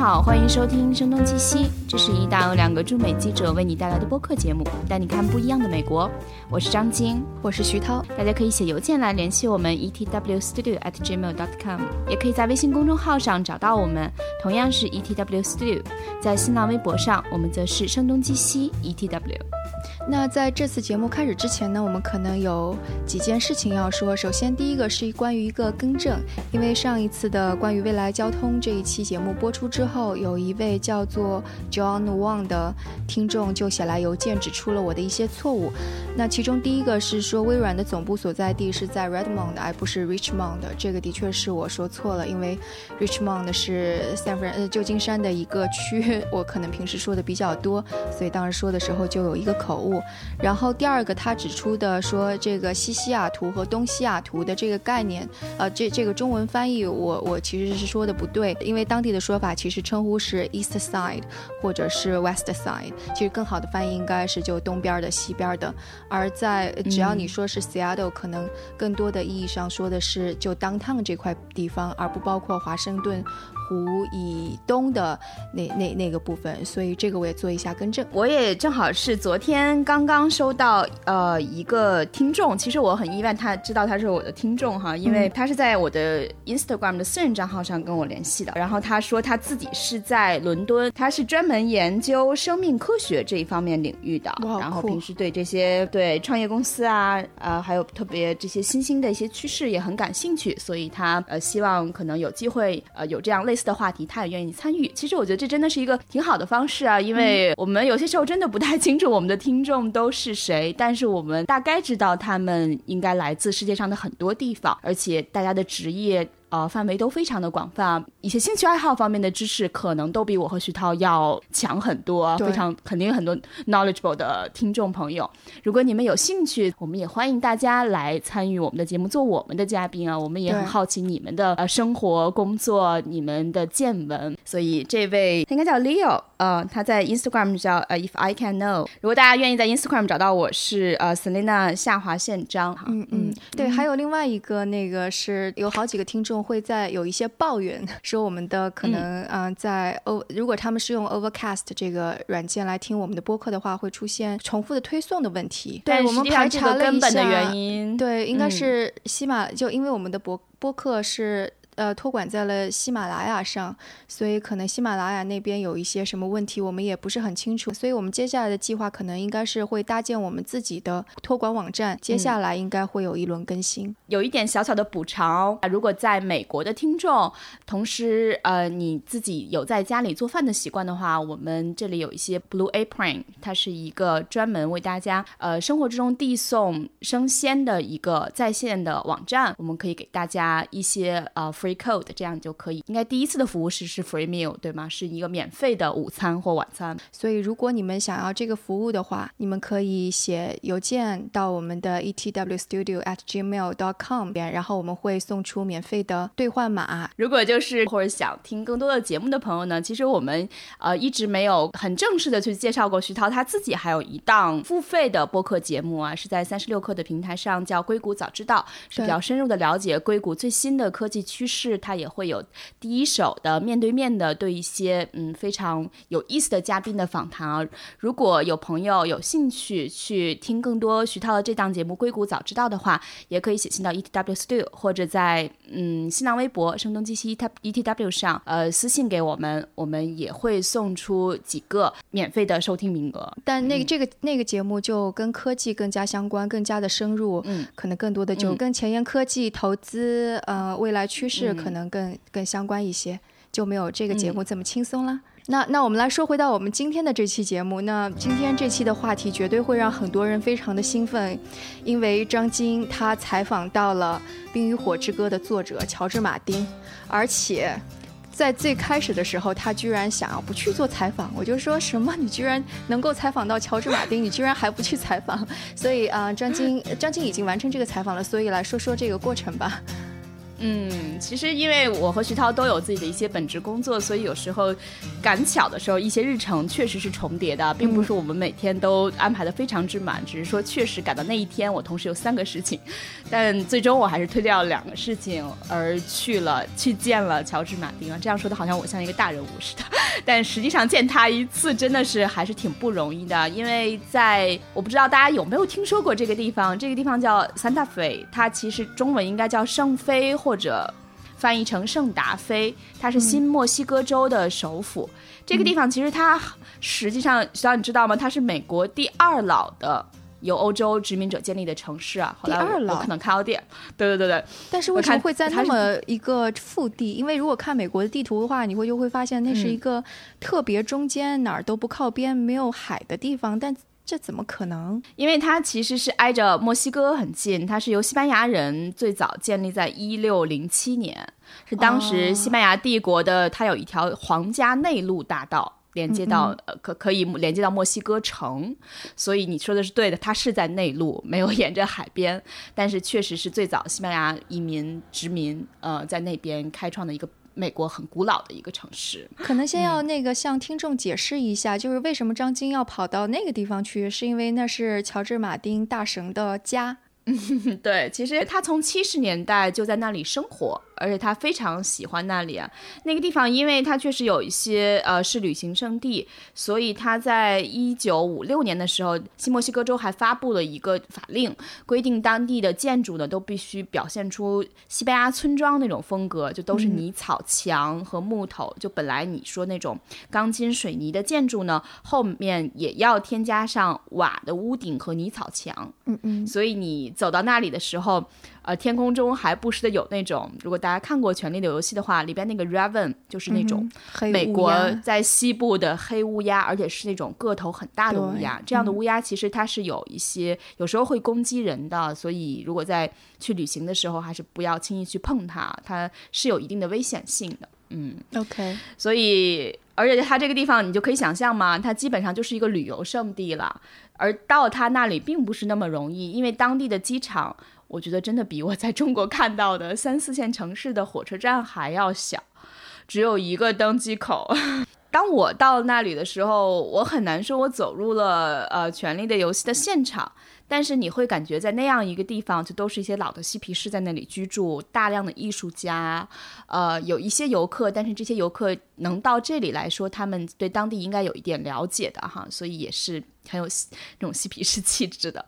好，欢迎收听《声东击西》，这是一档由两个驻美记者为你带来的播客节目，带你看不一样的美国。我是张晶，我是徐涛，大家可以写邮件来联系我们 etwstudio@gmail.com，也可以在微信公众号上找到我们，同样是 etwstudio。在新浪微博上，我们则是声东击西 etw。那在这次节目开始之前呢，我们可能有几件事情要说。首先，第一个是关于一个更正，因为上一次的关于未来交通这一期节目播出之后，有一位叫做 John Wang 的听众就写来邮件指出了我的一些错误。那其中第一个是说微软的总部所在地是在 Redmond，而不是 Richmond。这个的确是我说错了，因为 Richmond 是 San Fran 呃旧金山的一个区，我可能平时说的比较多，所以当时说的时候就有一个口误。然后第二个，他指出的说这个西西雅图和东西雅图的这个概念，呃，这这个中文翻译我我其实是说的不对，因为当地的说法其实称呼是 East Side 或者是 West Side，其实更好的翻译应该是就东边的、西边的。而在只要你说是 Seattle，可能更多的意义上说的是就 Downtown 这块地方，而不包括华盛顿。湖以东的那那那个部分，所以这个我也做一下更正。我也正好是昨天刚刚收到呃一个听众，其实我很意外，他知道他是我的听众哈，因为他是在我的 Instagram 的私人账号上跟我联系的。然后他说他自己是在伦敦，他是专门研究生命科学这一方面领域的，然后平时对这些对创业公司啊呃还有特别这些新兴的一些趋势也很感兴趣，所以他呃希望可能有机会呃有这样类似。的话题，他也愿意参与。其实我觉得这真的是一个挺好的方式啊，因为我们有些时候真的不太清楚我们的听众都是谁，但是我们大概知道他们应该来自世界上的很多地方，而且大家的职业。呃，范围都非常的广泛，一些兴趣爱好方面的知识可能都比我和徐涛要强很多，非常肯定有很多 knowledgeable 的听众朋友。如果你们有兴趣，我们也欢迎大家来参与我们的节目，做我们的嘉宾啊。我们也很好奇你们的呃生活、工作、你们的见闻。所以这位应该叫 Leo，呃，他在 Instagram 叫呃 If I Can Know。如果大家愿意在 Instagram 找到我是呃 Selina 下划线张。嗯嗯，对，还有另外一个那个是有好几个听众。会在有一些抱怨，说我们的可能嗯，在 O 如果他们是用 Overcast 这个软件来听我们的播客的话，会出现重复的推送的问题。对我们排查了一下，对，应该是喜马，就因为我们的播播客是。呃，托管在了喜马拉雅上，所以可能喜马拉雅那边有一些什么问题，我们也不是很清楚。所以我们接下来的计划可能应该是会搭建我们自己的托管网站，接下来应该会有一轮更新。有一点小小的补偿，如果在美国的听众，同时呃你自己有在家里做饭的习惯的话，我们这里有一些 Blue Apron，它是一个专门为大家呃生活之中递送生鲜的一个在线的网站，我们可以给大家一些呃 free。Code 这样就可以，应该第一次的服务是是 free meal 对吗？是一个免费的午餐或晚餐。所以如果你们想要这个服务的话，你们可以写邮件到我们的 etwstudio at gmail dot com 边，然后我们会送出免费的兑换码。如果就是或者想听更多的节目的朋友呢，其实我们呃一直没有很正式的去介绍过徐涛他自己还有一档付费的播客节目啊，是在三十六课的平台上叫硅谷早知道，是比较深入的了解硅谷最新的科技趋势。是，他也会有第一手的面对面的对一些嗯非常有意思的嘉宾的访谈啊。如果有朋友有兴趣去听更多徐涛的这档节目《硅谷早知道》的话，也可以写信到 ETW Studio 或者在嗯新浪微博“声东击西 ETW” 上呃私信给我们，我们也会送出几个免费的收听名额。但那个这个那个节目就跟科技更加相关，更加的深入，嗯，可能更多的就跟前沿科技投资呃未来趋势。可能更更相关一些，就没有这个节目这么轻松了。那那我们来说回到我们今天的这期节目，那今天这期的话题绝对会让很多人非常的兴奋，因为张晶他采访到了《冰与火之歌》的作者乔治马丁，而且在最开始的时候，他居然想要不去做采访，我就说什么你居然能够采访到乔治马丁，你居然还不去采访？所以啊，张晶张晶已经完成这个采访了，所以来说说这个过程吧。嗯，其实因为我和徐涛都有自己的一些本职工作，所以有时候赶巧的时候，一些日程确实是重叠的，并不是我们每天都安排的非常之满，只是说确实赶到那一天，我同时有三个事情，但最终我还是推掉了两个事情而去了，去见了乔治马丁啊。这样说的好像我像一个大人物似的，但实际上见他一次真的是还是挺不容易的，因为在我不知道大家有没有听说过这个地方，这个地方叫 Santa Fe，它其实中文应该叫圣菲或。或者翻译成圣达菲，它是新墨西哥州的首府。这个地方其实它实际上，小你知道吗？它是美国第二老的由欧洲殖民者建立的城市啊。第二老可能看到点，对对对对。但是为什么会在那么一个腹地？因为如果看美国的地图的话，你会就会发现那是一个特别中间哪儿都不靠边、没有海的地方，但。这怎么可能？因为它其实是挨着墨西哥很近，它是由西班牙人最早建立在一六零七年，是当时西班牙帝国的，它有一条皇家内陆大道连接到呃可可以连接到墨西哥城，所以你说的是对的，它是在内陆，没有 沿着海边，但是确实是最早西班牙移民殖民呃在那边开创的一个。美国很古老的一个城市，可能先要那个向听众解释一下，就是为什么张晶要跑到那个地方去，是因为那是乔治·马丁大神的家。对，其实他从七十年代就在那里生活。而且他非常喜欢那里啊，那个地方，因为它确实有一些呃是旅行胜地，所以他在一九五六年的时候，新墨西哥州还发布了一个法令，规定当地的建筑呢都必须表现出西班牙村庄那种风格，就都是泥草墙和木头。就本来你说那种钢筋水泥的建筑呢，后面也要添加上瓦的屋顶和泥草墙。嗯嗯，所以你走到那里的时候。呃，天空中还不时的有那种，如果大家看过《权力的游戏》的话，里边那个 Raven 就是那种美国在西部的黑乌鸦，而且是那种个头很大的乌鸦。这样的乌鸦其实它是有一些，有时候会攻击人的，所以如果在去旅行的时候，还是不要轻易去碰它，它是有一定的危险性的。嗯，OK。所以，而且它这个地方你就可以想象嘛，它基本上就是一个旅游胜地了。而到它那里并不是那么容易，因为当地的机场。我觉得真的比我在中国看到的三四线城市的火车站还要小，只有一个登机口。当我到那里的时候，我很难说我走入了呃《权力的游戏》的现场。但是你会感觉在那样一个地方，就都是一些老的嬉皮士在那里居住，大量的艺术家，呃，有一些游客，但是这些游客能到这里来说，他们对当地应该有一点了解的哈，所以也是很有 那种嬉皮士气质的。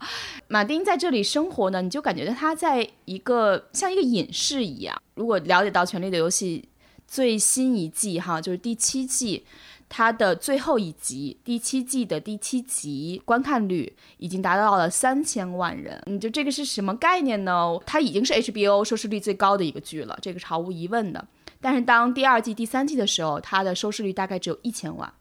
马丁在这里生活呢，你就感觉到他在一个像一个隐士一样。如果了解到《权力的游戏》最新一季哈，就是第七季。它的最后一集，第七季的第七集观看率已经达到了三千万人，你就这个是什么概念呢？它已经是 HBO 收视率最高的一个剧了，这个是毫无疑问的。但是当第二季、第三季的时候，它的收视率大概只有一千万。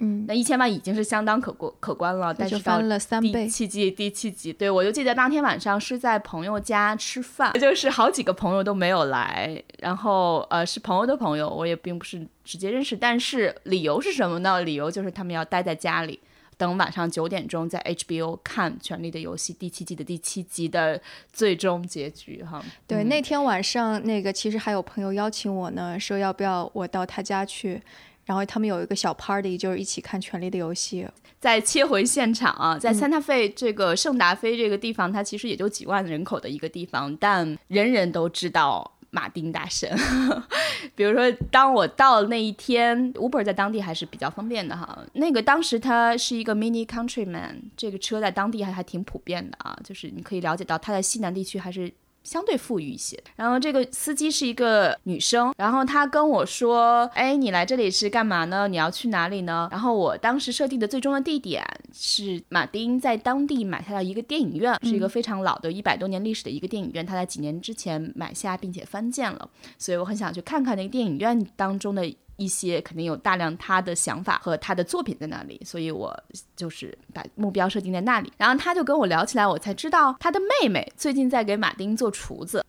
嗯，那一千万已经是相当可过可观了，但是翻了三倍。第七季，第七集，对我就记得当天晚上是在朋友家吃饭，就是好几个朋友都没有来，然后呃是朋友的朋友，我也并不是直接认识，但是理由是什么呢？理由就是他们要待在家里，等晚上九点钟在 HBO 看《权力的游戏》第七季的第七集的最终结局哈。对，那天晚上那个其实还有朋友邀请我呢，说要不要我到他家去。然后他们有一个小 party，就是一起看《权力的游戏》。再切回现场啊，在 Santa Fe 这个圣达菲这个地方，它其实也就几万人口的一个地方，但人人都知道马丁大神。比如说，当我到那一天，Uber 在当地还是比较方便的哈。那个当时它是一个 Mini Countryman，这个车在当地还还挺普遍的啊，就是你可以了解到它在西南地区还是。相对富裕一些，然后这个司机是一个女生，然后她跟我说：“哎，你来这里是干嘛呢？你要去哪里呢？”然后我当时设定的最终的地点是马丁在当地买下了一个电影院，是一个非常老的一百多年历史的一个电影院，他在几年之前买下并且翻建了，所以我很想去看看那个电影院当中的。一些肯定有大量他的想法和他的作品在那里，所以我就是把目标设定在那里。然后他就跟我聊起来，我才知道他的妹妹最近在给马丁做厨子。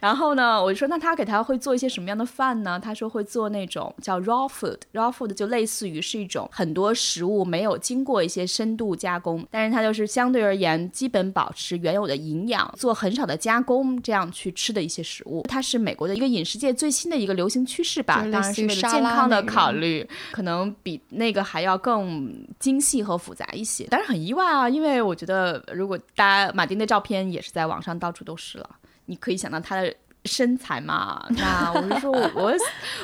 然 然后呢，我就说那他给他会做一些什么样的饭呢？他说会做那种叫 raw food，raw food 就类似于是一种很多食物没有经过一些深度加工，但是它就是相对而言基本保持原有的营养，做很少的加工，这样去吃的一些食物。它是美国的一个饮食界最新的一个流行趋势吧，当然是为了健康的考虑，可能比那个还要更精细和复杂一些。但是很意外啊，因为我觉得如果大家马丁的照片也是在网上到处都是了，你可以想到他的。身材嘛，那我就说，我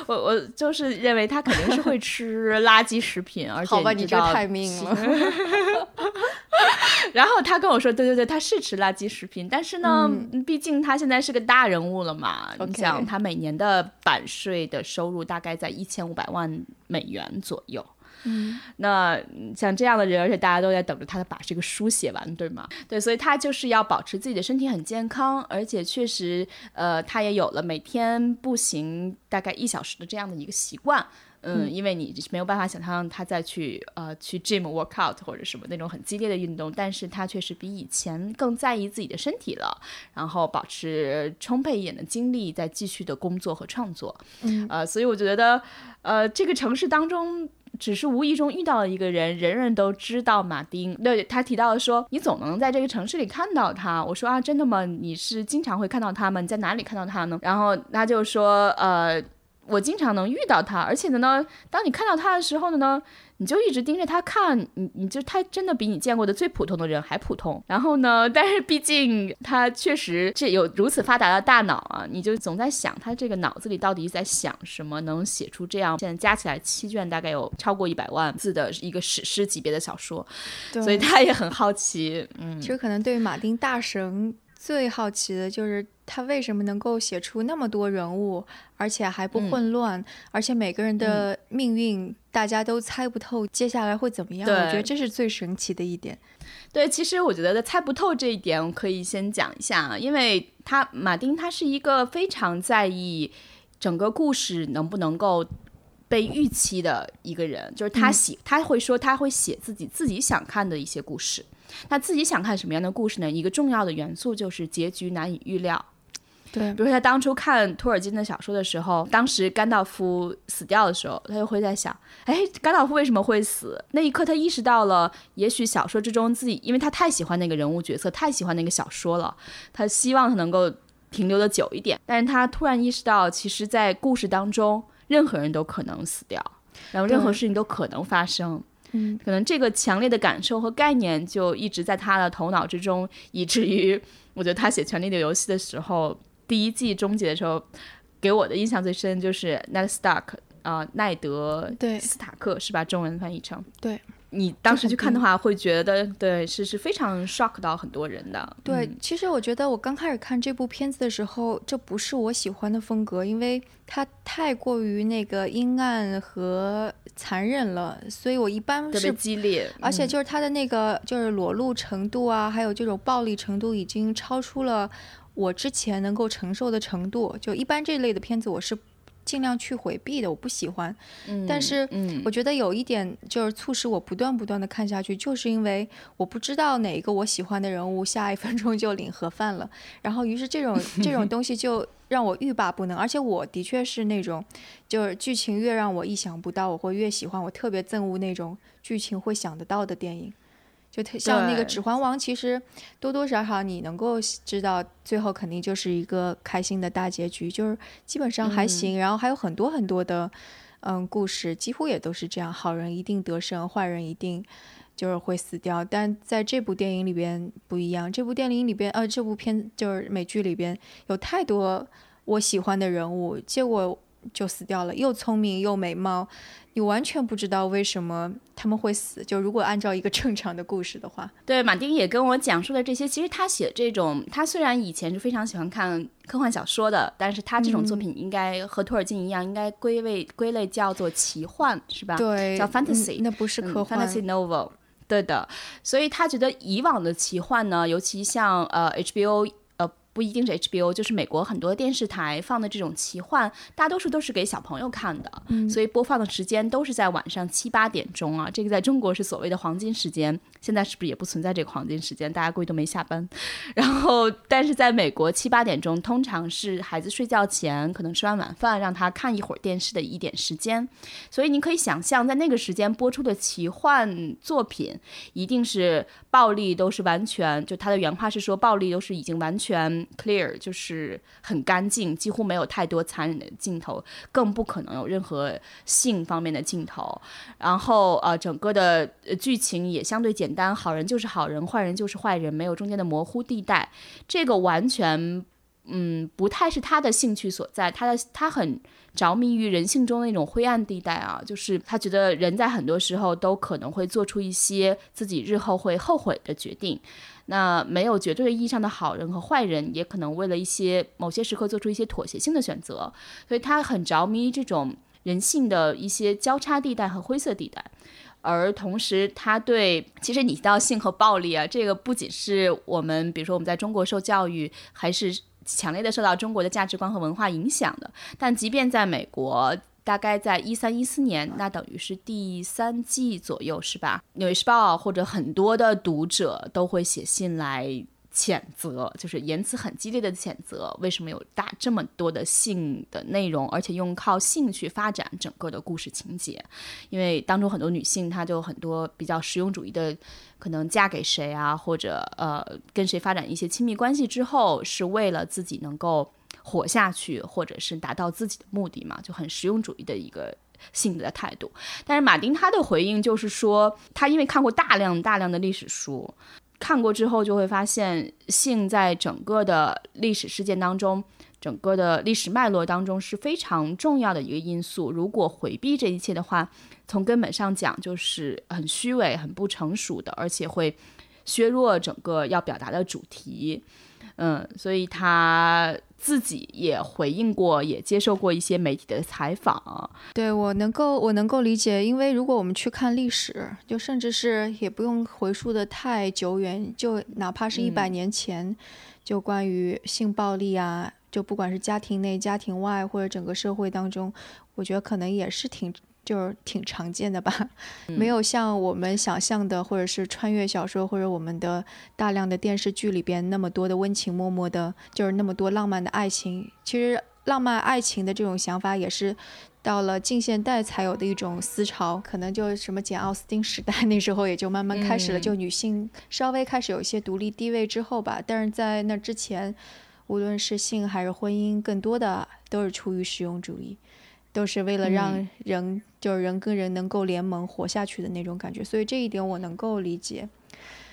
我我就是认为他肯定是会吃垃圾食品，而且好吧你这太命了。然后他跟我说，对对对，他是吃垃圾食品，但是呢，毕竟他现在是个大人物了嘛，你想他每年的版税的收入大概在一千五百万美元左右。嗯，那像这样的人，而且大家都在等着他把这个书写完，对吗？对，所以他就是要保持自己的身体很健康，而且确实，呃，他也有了每天步行大概一小时的这样的一个习惯。嗯，因为你没有办法想象他再去呃去 gym workout 或者什么那种很激烈的运动，但是他确实比以前更在意自己的身体了，然后保持充沛一点的精力在继续的工作和创作。嗯，呃，所以我觉得，呃，这个城市当中。只是无意中遇到了一个人，人人都知道马丁。对他提到说，你总能在这个城市里看到他。我说啊，真的吗？你是经常会看到他吗？你在哪里看到他呢？然后他就说，呃。我经常能遇到他，而且呢，当你看到他的时候呢，你就一直盯着他看，你你就他真的比你见过的最普通的人还普通。然后呢，但是毕竟他确实这有如此发达的大脑啊，你就总在想他这个脑子里到底在想什么，能写出这样现在加起来七卷大概有超过一百万字的一个史诗级别的小说，所以他也很好奇。嗯，其实可能对于马丁大神。最好奇的就是他为什么能够写出那么多人物，而且还不混乱，而且每个人的命运大家都猜不透接下来会怎么样。我觉得这是最神奇的一点。对，其实我觉得猜不透这一点，我可以先讲一下，因为他马丁他是一个非常在意整个故事能不能够被预期的一个人，就是他写他会说他会写自己自己想看的一些故事。他自己想看什么样的故事呢？一个重要的元素就是结局难以预料。对，比如说他当初看托尔金的小说的时候，当时甘道夫死掉的时候，他就会在想：哎，甘道夫为什么会死？那一刻他意识到了，也许小说之中自己，因为他太喜欢那个人物角色，太喜欢那个小说了，他希望他能够停留的久一点。但是他突然意识到，其实，在故事当中，任何人都可能死掉，然后任何事情都可能发生。嗯，可能这个强烈的感受和概念就一直在他的头脑之中，以至于我觉得他写《权力的游戏》的时候，第一季终结的时候，给我的印象最深就是 Ned Stark 啊，奈德斯塔克是吧？中文翻译成对。你当时去看的话，会觉得对是是非常 shock 到很多人的。对，其实我觉得我刚开始看这部片子的时候，这不是我喜欢的风格，因为它太过于那个阴暗和残忍了，所以我一般是激烈，而且就是它的那个就是裸露程度啊，还有这种暴力程度已经超出了我之前能够承受的程度。就一般这类的片子，我是。尽量去回避的，我不喜欢。嗯，但是我觉得有一点就是促使我不断不断的看下去，就是因为我不知道哪一个我喜欢的人物下一分钟就领盒饭了，然后于是这种这种东西就让我欲罢不能。而且我的确是那种，就是剧情越让我意想不到，我会越喜欢。我特别憎恶那种剧情会想得到的电影。就特像那个《指环王》，其实多多少少你能够知道，最后肯定就是一个开心的大结局，就是基本上还行。然后还有很多很多的，嗯，故事几乎也都是这样，好人一定得胜，坏人一定就是会死掉。但在这部电影里边不一样，这部电影里边，呃，这部片就是美剧里边有太多我喜欢的人物，结果就死掉了，又聪明又美貌。你完全不知道为什么他们会死。就如果按照一个正常的故事的话，对，马丁也跟我讲述了这些。其实他写这种，他虽然以前是非常喜欢看科幻小说的，但是他这种作品应该和托尔金一样，应该归类归类叫做奇幻，是吧？对，叫 fantasy，那不是科幻，fantasy novel。对的，所以他觉得以往的奇幻呢，尤其像呃 HBO。不一定是 HBO，就是美国很多电视台放的这种奇幻，大多数都是给小朋友看的，所以播放的时间都是在晚上七八点钟啊。这个在中国是所谓的黄金时间，现在是不是也不存在这个黄金时间？大家估计都没下班。然后，但是在美国七八点钟通常是孩子睡觉前，可能吃完晚饭让他看一会儿电视的一点时间。所以你可以想象，在那个时间播出的奇幻作品，一定是暴力都是完全，就他的原话是说，暴力都是已经完全 clear，就是很干净，几乎没有太多残忍的镜头，更不可能有任何性方面的镜头。然后呃，整个的剧情也相对简单，好人就是好人，坏人就是坏人，没有中间的模糊地带。这个完全嗯不太是他的兴趣所在，他的他很。着迷于人性中的那种灰暗地带啊，就是他觉得人在很多时候都可能会做出一些自己日后会后悔的决定。那没有绝对意义上的好人和坏人，也可能为了一些某些时刻做出一些妥协性的选择。所以他很着迷这种人性的一些交叉地带和灰色地带。而同时，他对其实你提到性和暴力啊，这个不仅是我们，比如说我们在中国受教育，还是。强烈的受到中国的价值观和文化影响的，但即便在美国，大概在一三一四年，那等于是第三季左右，是吧？《纽约时报》或者很多的读者都会写信来。谴责就是言辞很激烈的谴责，为什么有大这么多的性的内容，而且用靠性去发展整个的故事情节？因为当中很多女性，她就很多比较实用主义的，可能嫁给谁啊，或者呃跟谁发展一些亲密关系之后，是为了自己能够活下去，或者是达到自己的目的嘛，就很实用主义的一个性的态度。但是马丁他的回应就是说，他因为看过大量大量的历史书。看过之后就会发现，性在整个的历史事件当中，整个的历史脉络当中是非常重要的一个因素。如果回避这一切的话，从根本上讲就是很虚伪、很不成熟的，而且会削弱整个要表达的主题。嗯，所以他自己也回应过，也接受过一些媒体的采访。对我能够，我能够理解，因为如果我们去看历史，就甚至是也不用回溯的太久远，就哪怕是一百年前，就关于性暴力啊，就不管是家庭内、家庭外，或者整个社会当中，我觉得可能也是挺。就是挺常见的吧，没有像我们想象的，或者是穿越小说，或者我们的大量的电视剧里边那么多的温情脉脉的，就是那么多浪漫的爱情。其实浪漫爱情的这种想法也是到了近现代才有的一种思潮，可能就什么简奥斯汀时代那时候也就慢慢开始了，就女性稍微开始有一些独立地位之后吧。但是在那之前，无论是性还是婚姻，更多的都是出于实用主义。都是为了让人，就是人跟人能够联盟活下去的那种感觉，所以这一点我能够理解。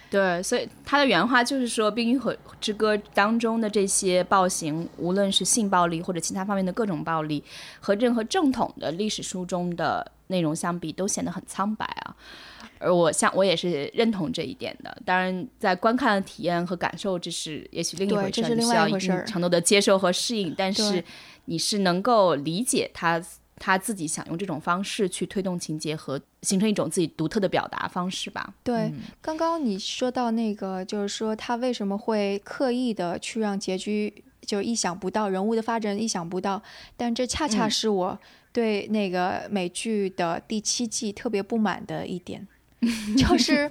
对，所以他的原话就是说，《冰与火之歌》当中的这些暴行，无论是性暴力或者其他方面的各种暴力，和任何正统的历史书中的内容相比，都显得很苍白啊。而我像我也是认同这一点的。当然，在观看的体验和感受，这是也许另一回事，需要一定程度的接受和适应。但是。你是能够理解他他自己想用这种方式去推动情节和形成一种自己独特的表达方式吧？对，刚刚你说到那个，就是说他为什么会刻意的去让结局就意想不到，人物的发展意想不到，但这恰恰是我对那个美剧的第七季特别不满的一点。就是，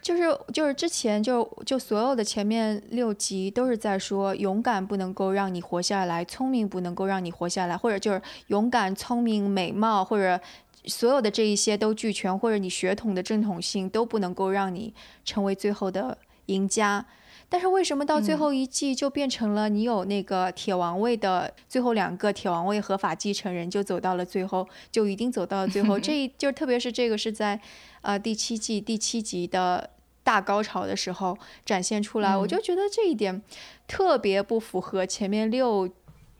就是，就是之前就就所有的前面六集都是在说勇敢不能够让你活下来，聪明不能够让你活下来，或者就是勇敢、聪明、美貌，或者所有的这一些都俱全，或者你血统的正统性都不能够让你成为最后的赢家。但是为什么到最后一季就变成了你有那个铁王位的最后两个铁王位合法继承人就走到了最后，就一定走到了最后？这一就特别是这个是在呃第七季第七集的大高潮的时候展现出来，我就觉得这一点特别不符合前面六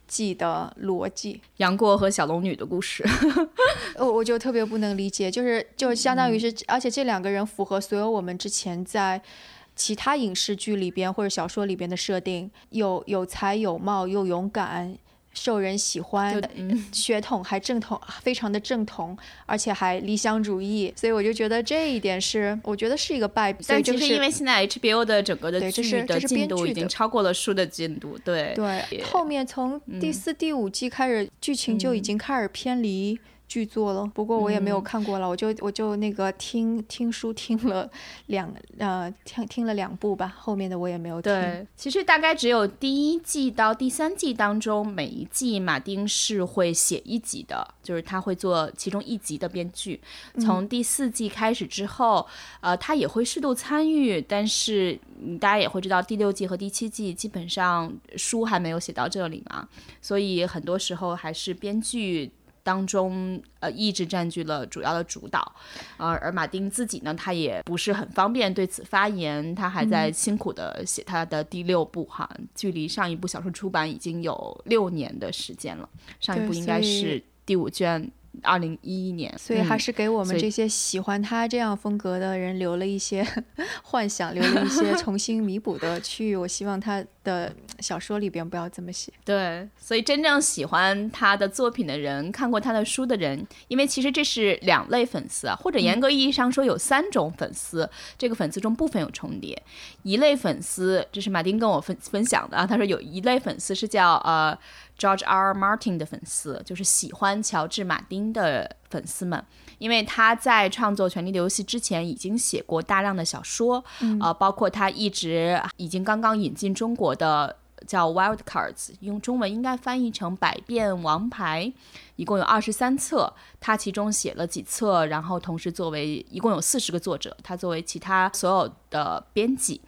季的逻辑。杨过和小龙女的故事，我 我就特别不能理解，就是就相当于是，而且这两个人符合所有我们之前在。其他影视剧里边或者小说里边的设定，有有才有貌又勇敢，受人喜欢，血统还正统，非常的正统，而且还理想主义，所以我就觉得这一点是，我觉得是一个败笔。但就是因为现在 HBO 的整个的剧的进度已经超过了书的进度，对对，后面从第四、第五季开始，剧情就已经开始偏离。剧作了，不过我也没有看过了，我就我就那个听听书听了两呃听听了两部吧，后面的我也没有听。对，其实大概只有第一季到第三季当中，每一季马丁是会写一集的，就是他会做其中一集的编剧。从第四季开始之后，呃，他也会适度参与，但是大家也会知道，第六季和第七季基本上书还没有写到这里嘛，所以很多时候还是编剧。当中，呃，一直占据了主要的主导，呃，而马丁自己呢，他也不是很方便对此发言，他还在辛苦的写他的第六部哈，距离上一部小说出版已经有六年的时间了，上一部应该是第五卷。二零一一年，所以还是给我们这些喜欢他这样风格的人留了一些 幻想，留了一些 重新弥补的区域。我希望他的小说里边不要这么写。对，所以真正喜欢他的作品的人，看过他的书的人，因为其实这是两类粉丝啊，或者严格意义上说有三种粉丝，这个粉丝中部分有重叠。一类粉丝，这是马丁跟我分分享的啊，他说有一类粉丝是叫呃。George R. Martin 的粉丝就是喜欢乔治·马丁的粉丝们，因为他在创作《权力的游戏》之前已经写过大量的小说，呃，包括他一直已经刚刚引进中国的叫《Wild Cards》，用中文应该翻译成《百变王牌》，一共有二十三册，他其中写了几册，然后同时作为一共有四十个作者，他作为其他所有的编辑，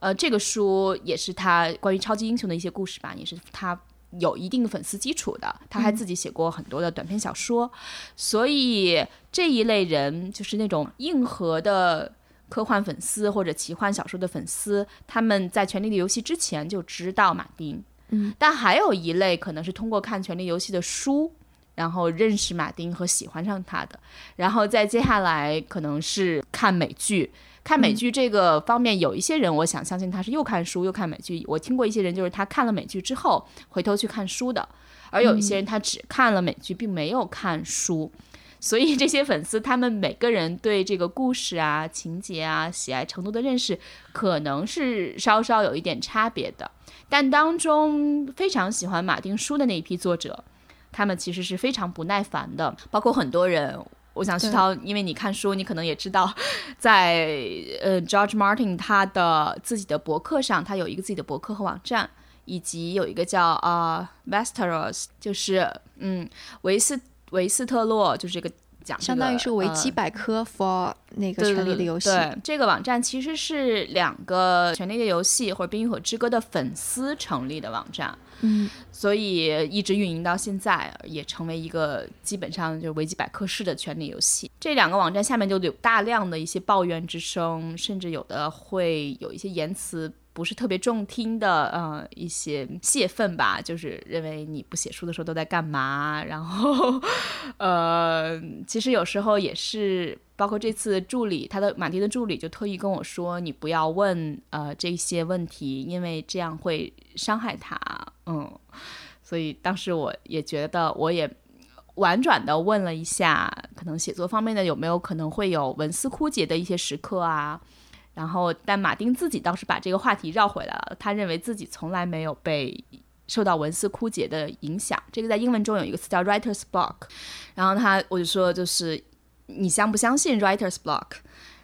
呃，这个书也是他关于超级英雄的一些故事吧，也是他。有一定粉丝基础的，他还自己写过很多的短篇小说，所以这一类人就是那种硬核的科幻粉丝或者奇幻小说的粉丝，他们在《权力的游戏》之前就知道马丁，嗯，但还有一类可能是通过看《权力游戏》的书，然后认识马丁和喜欢上他的，然后再接下来可能是看美剧。看美剧这个方面，有一些人，我想相信他是又看书又看美剧。我听过一些人，就是他看了美剧之后回头去看书的，而有一些人他只看了美剧，并没有看书。所以这些粉丝，他们每个人对这个故事啊、情节啊、喜爱程度的认识，可能是稍稍有一点差别的。但当中非常喜欢马丁书的那一批作者，他们其实是非常不耐烦的，包括很多人。我想徐涛，因为你看书，你可能也知道，在呃，George Martin 他的自己的博客上，他有一个自己的博客和网站，以及有一个叫啊 Westeros，就是嗯维斯维斯特洛，就是这个讲相当于是维基百科 for 那个权力的游戏。对这个网站其实是两个权力的游戏或者冰与火之歌的粉丝成立的网站。嗯，所以一直运营到现在，也成为一个基本上就维基百科式的权力游戏。这两个网站下面就有大量的一些抱怨之声，甚至有的会有一些言辞不是特别中听的，呃，一些泄愤吧，就是认为你不写书的时候都在干嘛。然后，呃，其实有时候也是。包括这次助理，他的马丁的助理就特意跟我说：“你不要问呃这些问题，因为这样会伤害他。”嗯，所以当时我也觉得，我也婉转的问了一下，可能写作方面的有没有可能会有文思枯竭的一些时刻啊？然后，但马丁自己倒是把这个话题绕回来了，他认为自己从来没有被受到文思枯竭的影响。这个在英文中有一个词叫 writer's block。然后他我就说就是。你相不相信 writer's block？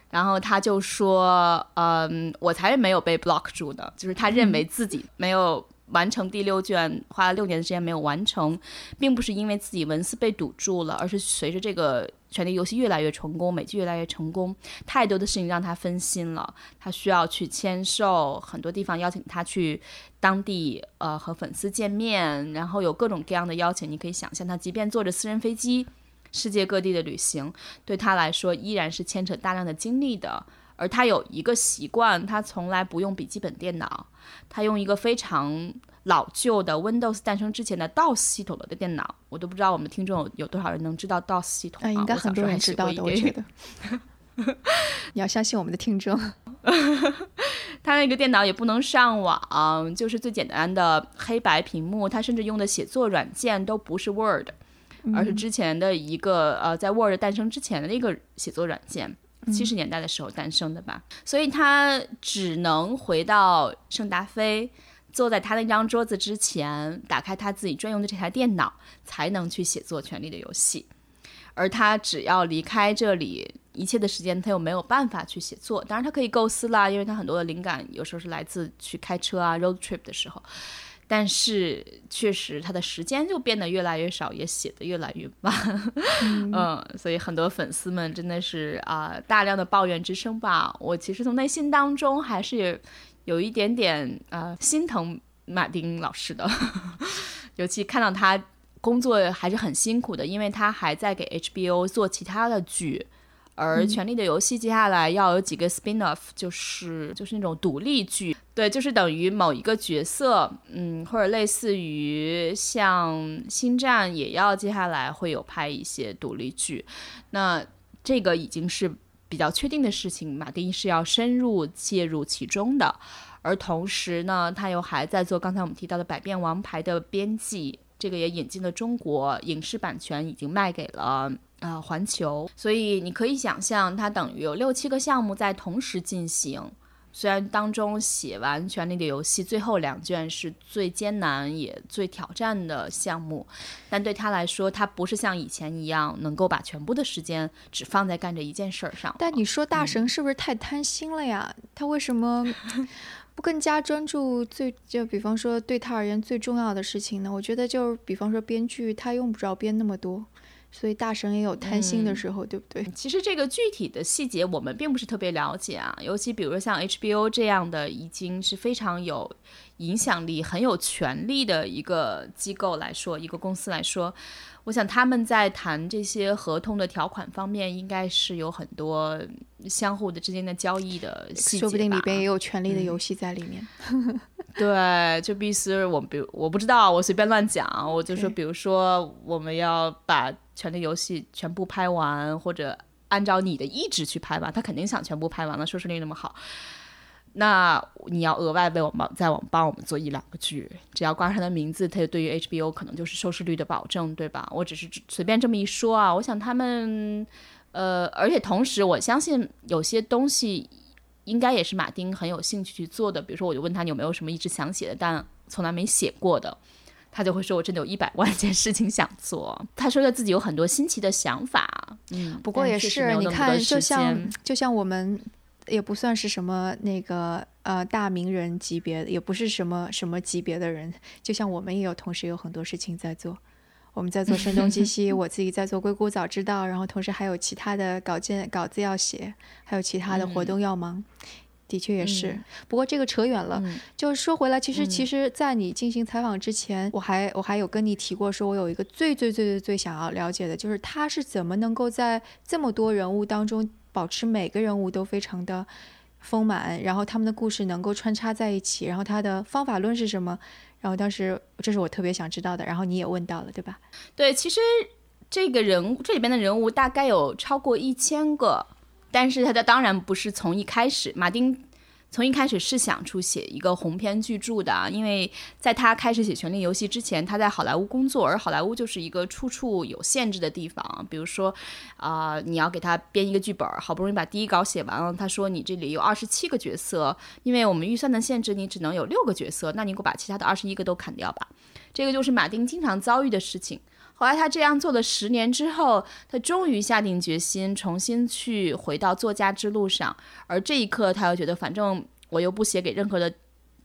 然后他就说，嗯，我才没有被 block 住的，就是他认为自己没有完成第六卷，花了六年的时间没有完成，并不是因为自己文字被堵住了，而是随着这个权力游戏越来越成功，美剧越来越成功，太多的事情让他分心了，他需要去签售，很多地方邀请他去当地，呃，和粉丝见面，然后有各种各样的邀请，你可以想象，他即便坐着私人飞机。世界各地的旅行对他来说依然是牵扯大量的精力的，而他有一个习惯，他从来不用笔记本电脑，他用一个非常老旧的 Windows 诞生之前的 DOS 系统的电脑，我都不知道我们听众有多少人能知道 DOS 系统啊？应该很多人知道的，我觉得。你要相信我们的听众。他那个电脑也不能上网，就是最简单的黑白屏幕。他甚至用的写作软件都不是 Word，而是之前的一个呃，在 Word 诞生之前的那个写作软件，七十年代的时候诞生的吧。所以他只能回到圣达菲，坐在他那张桌子之前，打开他自己专用的这台电脑，才能去写作《权力的游戏》。而他只要离开这里，一切的时间他又没有办法去写作。当然，他可以构思啦，因为他很多的灵感有时候是来自去开车啊，road trip 的时候。但是确实，他的时间就变得越来越少，也写的越来越慢。嗯，所以很多粉丝们真的是啊，大量的抱怨之声吧。我其实从内心当中还是有一点点呃心疼马丁老师的，尤其看到他。工作还是很辛苦的，因为他还在给 HBO 做其他的剧，而《权力的游戏》接下来要有几个 spin off，就是就是那种独立剧，对，就是等于某一个角色，嗯，或者类似于像《星战》也要接下来会有拍一些独立剧，那这个已经是比较确定的事情，马丁是要深入介入其中的，而同时呢，他又还在做刚才我们提到的《百变王牌》的编辑。这个也引进了中国影视版权，已经卖给了呃环球，所以你可以想象，它等于有六七个项目在同时进行。虽然当中写完《权力的游戏》最后两卷是最艰难也最挑战的项目，但对他来说，他不是像以前一样能够把全部的时间只放在干这一件事儿上。但你说大神是不是太贪心了呀？他为什么？不更加专注最就比方说对他而言最重要的事情呢？我觉得就是比方说编剧他用不着编那么多，所以大神也有贪心的时候，对不对？其实这个具体的细节我们并不是特别了解啊，尤其比如说像 HBO 这样的已经是非常有影响力、很有权力的一个机构来说，一个公司来说。我想他们在谈这些合同的条款方面，应该是有很多相互的之间的交易的细节说不定里边也有权力的游戏在里面。对，就必须我比如我不知道，我随便乱讲，我就说，比如说我们要把权力游戏全部拍完，或者按照你的意志去拍吧，他肯定想全部拍完了，收视率那么好。那你要额外为我们再往帮我们做一两个剧，只要挂上他的名字，他就对于 HBO 可能就是收视率的保证，对吧？我只是随便这么一说啊。我想他们，呃，而且同时我相信有些东西应该也是马丁很有兴趣去做的。比如说，我就问他有没有什么一直想写的，但从来没写过的，他就会说我真的有一百万件事情想做。他说他自己有很多新奇的想法，嗯，不过也是你看，就像就像我们。也不算是什么那个呃大名人级别，也不是什么什么级别的人。就像我们也有同时有很多事情在做，我们在做声东击西，我自己在做硅谷早知道，然后同时还有其他的稿件稿子要写，还有其他的活动要忙。的确也是，不过这个扯远了。就是说回来，其实其实，在你进行采访之前，我还我还有跟你提过，说我有一个最最最最最想要了解的，就是他是怎么能够在这么多人物当中。保持每个人物都非常的丰满，然后他们的故事能够穿插在一起，然后他的方法论是什么？然后当时这是我特别想知道的，然后你也问到了，对吧？对，其实这个人物这里边的人物大概有超过一千个，但是他的当然不是从一开始马丁。从一开始是想出写一个鸿篇巨著的，因为在他开始写《权力游戏》之前，他在好莱坞工作，而好莱坞就是一个处处有限制的地方。比如说，啊，你要给他编一个剧本，好不容易把第一稿写完了，他说你这里有二十七个角色，因为我们预算的限制，你只能有六个角色，那你给我把其他的二十一个都砍掉吧。这个就是马丁经常遭遇的事情。后来他这样做了十年之后，他终于下定决心重新去回到作家之路上。而这一刻，他又觉得，反正我又不写给任何的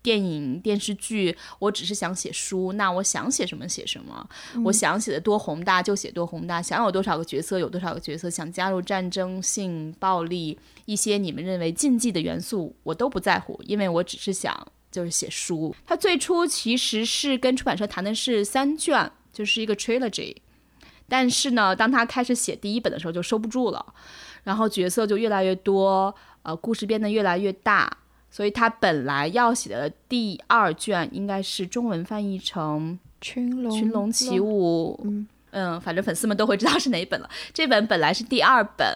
电影、电视剧，我只是想写书。那我想写什么写什么，我想写的多宏大就写多宏大，想有多少个角色有多少个角色，想加入战争、性、暴力一些你们认为禁忌的元素，我都不在乎，因为我只是想就是写书。他最初其实是跟出版社谈的是三卷。就是一个 trilogy，但是呢，当他开始写第一本的时候就收不住了，然后角色就越来越多，呃，故事变得越来越大，所以他本来要写的第二卷应该是中文翻译成《群龙群龙起舞》，嗯，反正粉丝们都会知道是哪一本了。这本本来是第二本，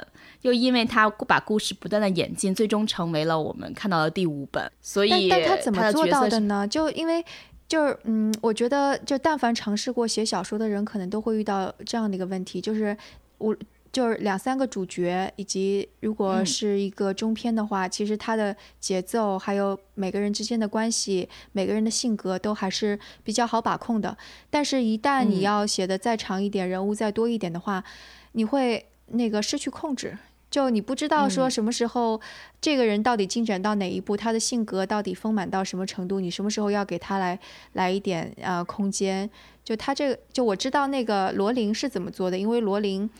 又因为他把故事不断的演进，最终成为了我们看到的第五本。所以，但他怎么做到的呢？就因为就是嗯，我觉得就但凡尝试过写小说的人，可能都会遇到这样的一个问题，就是我。就是两三个主角，以及如果是一个中篇的话，其实它的节奏还有每个人之间的关系、每个人的性格都还是比较好把控的。但是，一旦你要写的再长一点，人物再多一点的话，你会那个失去控制，就你不知道说什么时候这个人到底进展到哪一步，他的性格到底丰满到什么程度，你什么时候要给他来来一点呃空间？就他这个，就我知道那个罗琳是怎么做的，因为罗琳。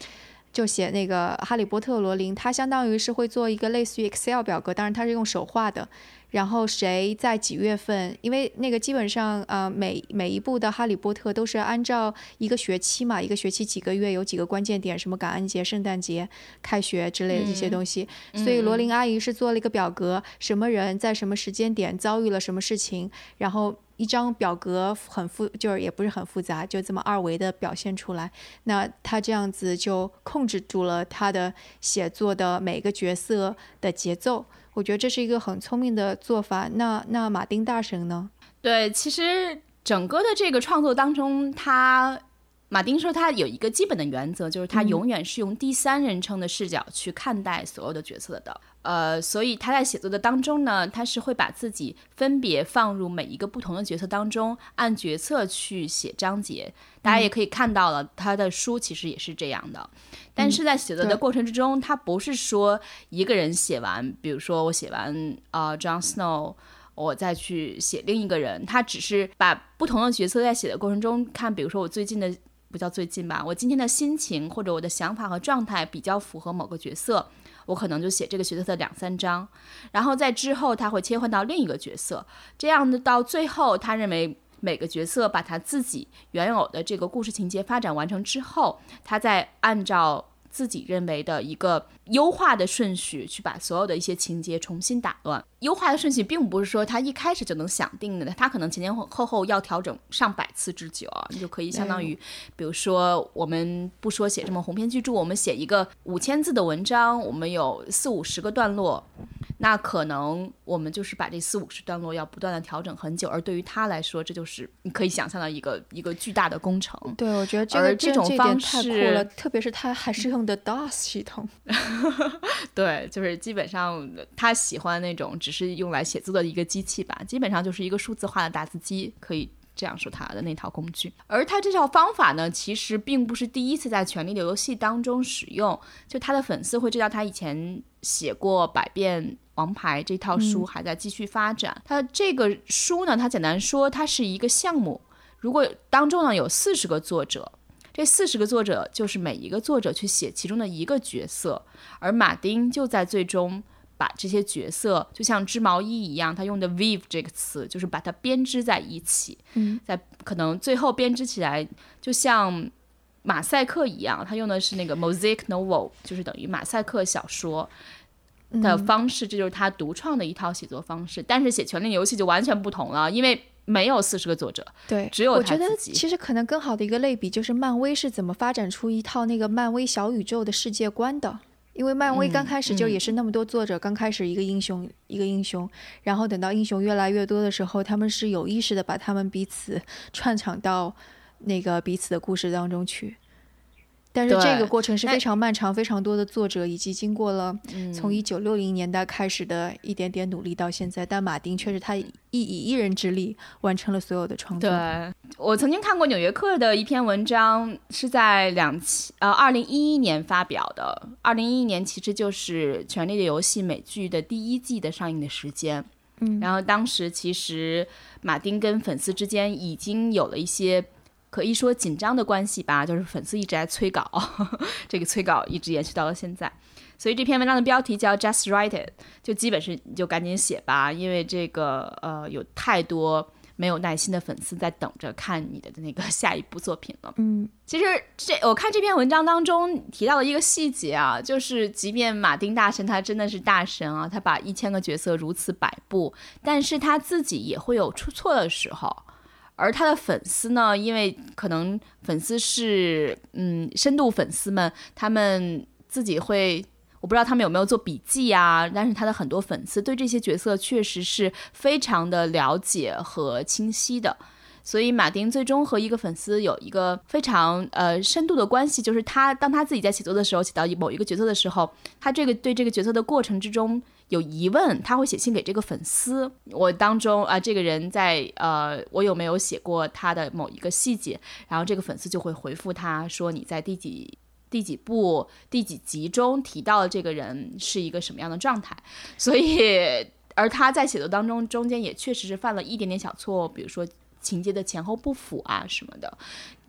就写那个《哈利波特》罗琳，他相当于是会做一个类似于 Excel 表格，当然他是用手画的。然后谁在几月份？因为那个基本上呃每每一部的《哈利波特》都是按照一个学期嘛，一个学期几个月有几个关键点，什么感恩节、圣诞节、开学之类的这些东西。所以罗琳阿姨是做了一个表格，什么人在什么时间点遭遇了什么事情，然后。一张表格很复，就是也不是很复杂，就这么二维的表现出来。那他这样子就控制住了他的写作的每个角色的节奏。我觉得这是一个很聪明的做法。那那马丁大神呢？对，其实整个的这个创作当中，他马丁说他有一个基本的原则，就是他永远是用第三人称的视角去看待所有的角色的。呃，所以他在写作的当中呢，他是会把自己分别放入每一个不同的角色当中，按角色去写章节。大家也可以看到了，他的书其实也是这样的。但是在写作的过程之中，他不是说一个人写完，比如说我写完啊，John Snow，我再去写另一个人，他只是把不同的角色在写的过程中看，比如说我最近的不叫最近吧，我今天的心情或者我的想法和状态比较符合某个角色。我可能就写这个角色的两三章，然后在之后他会切换到另一个角色，这样的到最后，他认为每个角色把他自己原有的这个故事情节发展完成之后，他再按照。自己认为的一个优化的顺序，去把所有的一些情节重新打乱。优化的顺序并不是说他一开始就能想定的，他可能前前后后要调整上百次之久啊。你就可以相当于，比如说我们不说写这么鸿篇巨著，我们写一个五千字的文章，我们有四五十个段落。那可能我们就是把这四五十段落要不断的调整很久，而对于他来说，这就是你可以想象的一个一个巨大的工程。对，我觉得这个这种方式太酷了，特别是他还是用的 DOS 系统。对，就是基本上他喜欢那种只是用来写字的一个机器吧，基本上就是一个数字化的打字机，可以。这样说他的那套工具，而他这套方法呢，其实并不是第一次在《权力的游戏》当中使用。就他的粉丝会知道，他以前写过《百变王牌》这套书，还在继续发展。它这个书呢，它简单说，它是一个项目。如果当中呢有四十个作者，这四十个作者就是每一个作者去写其中的一个角色，而马丁就在最终。把这些角色就像织毛衣一样，他用的 weave 这个词就是把它编织在一起。嗯，在可能最后编织起来，就像马赛克一样，他用的是那个 mosaic novel，就是等于马赛克小说的方式。这就是他独创的一套写作方式。但是写《权力游戏》就完全不同了，因为没有四十个作者，对，只有他自己。其实可能更好的一个类比就是漫威是怎么发展出一套那个漫威小宇宙的世界观的。因为漫威刚开始就也是那么多作者，刚开始一个英雄一个英雄，然后等到英雄越来越多的时候，他们是有意识的把他们彼此 串场到那个彼此的故事当中去。但是这个过程是非常漫长，非常多的作者以及经过了从一九六零年代开始的一点点努力到现在，但马丁却是他一以一人之力完成了所有的创作。对我曾经看过《纽约客》的一篇文章，是在两千呃二零一一年发表的。二零一一年其实就是《权力的游戏》美剧的第一季的上映的时间。嗯，然后当时其实马丁跟粉丝之间已经有了一些。可以说紧张的关系吧，就是粉丝一直在催稿，这个催稿一直延续到了现在。所以这篇文章的标题叫 Just Write It，就基本是你就赶紧写吧，因为这个呃有太多没有耐心的粉丝在等着看你的那个 下一部作品了。嗯，其实这我看这篇文章当中提到了一个细节啊，就是即便马丁大神他真的是大神啊，他把一千个角色如此摆布，但是他自己也会有出错的时候。而他的粉丝呢，因为可能粉丝是嗯深度粉丝们，他们自己会。我不知道他们有没有做笔记啊，但是他的很多粉丝对这些角色确实是非常的了解和清晰的，所以马丁最终和一个粉丝有一个非常呃深度的关系，就是他当他自己在写作的时候，写到某一个角色的时候，他这个对这个角色的过程之中有疑问，他会写信给这个粉丝，我当中啊这个人在呃我有没有写过他的某一个细节，然后这个粉丝就会回复他说你在第几。第几部、第几集中提到这个人是一个什么样的状态？所以，而他在写作当中中间也确实是犯了一点点小错误，比如说情节的前后不符啊什么的。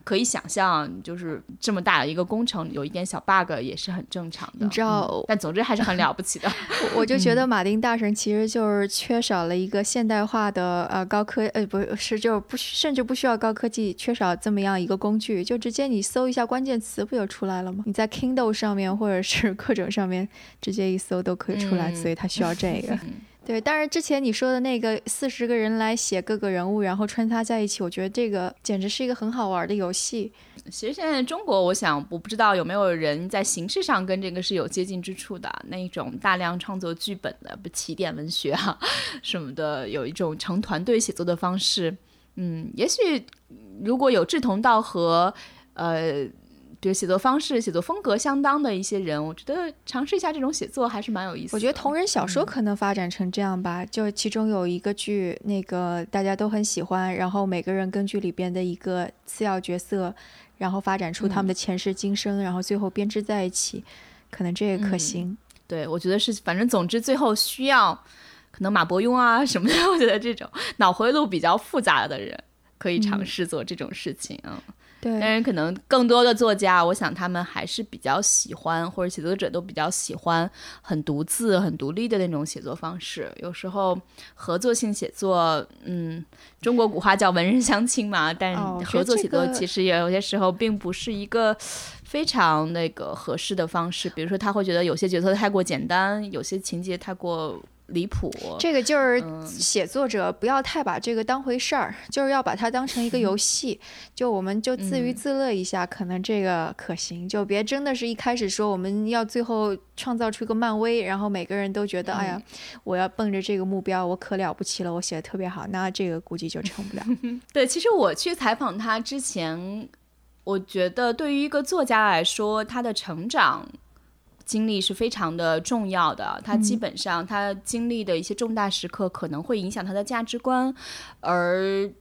可以想象，就是这么大的一个工程，有一点小 bug 也是很正常的。你知道，但总之还是很了不起的。我就觉得马丁大神其实就是缺少了一个现代化的呃高科呃不是就是不甚至不需要高科技，缺少这么样一个工具，就直接你搜一下关键词不就出来了吗？你在 Kindle 上面或者是各种上面直接一搜都可以出来，所以他需要这个。对，但是之前你说的那个四十个人来写各个人物，然后穿插在一起，我觉得这个简直是一个很好玩的游戏。其实现在中国，我想我不知道有没有人在形式上跟这个是有接近之处的，那种大量创作剧本的，不起点文学啊 什么的，有一种成团队写作的方式。嗯，也许如果有志同道合，呃。就写作方式、写作风格相当的一些人，我觉得尝试一下这种写作还是蛮有意思。我觉得同人小说可能发展成这样吧，就其中有一个剧，那个大家都很喜欢，然后每个人根据里边的一个次要角色，然后发展出他们的前世今生，然后最后编织在一起，可能这也可行。对，我觉得是，反正总之最后需要可能马伯庸啊什么的，我觉得这种脑回路比较复杂的人可以尝试做这种事情啊。但是可能更多的作家，我想他们还是比较喜欢，或者写作者都比较喜欢很独自、很独立的那种写作方式。有时候合作性写作，嗯，中国古话叫文人相亲嘛，但合作写作其实也有些时候并不是一个非常那个合适的方式。比如说，他会觉得有些角色太过简单，有些情节太过。离谱，这个就是写作者不要太把这个当回事儿，就是要把它当成一个游戏，就我们就自娱自乐一下，可能这个可行，就别真的是一开始说我们要最后创造出一个漫威，然后每个人都觉得哎呀，我要奔着这个目标，我可了不起了，我写的特别好，那这个估计就成不了。对，其实我去采访他之前，我觉得对于一个作家来说，他的成长。经历是非常的重要的，他基本上他经历的一些重大时刻可能会影响他的价值观，而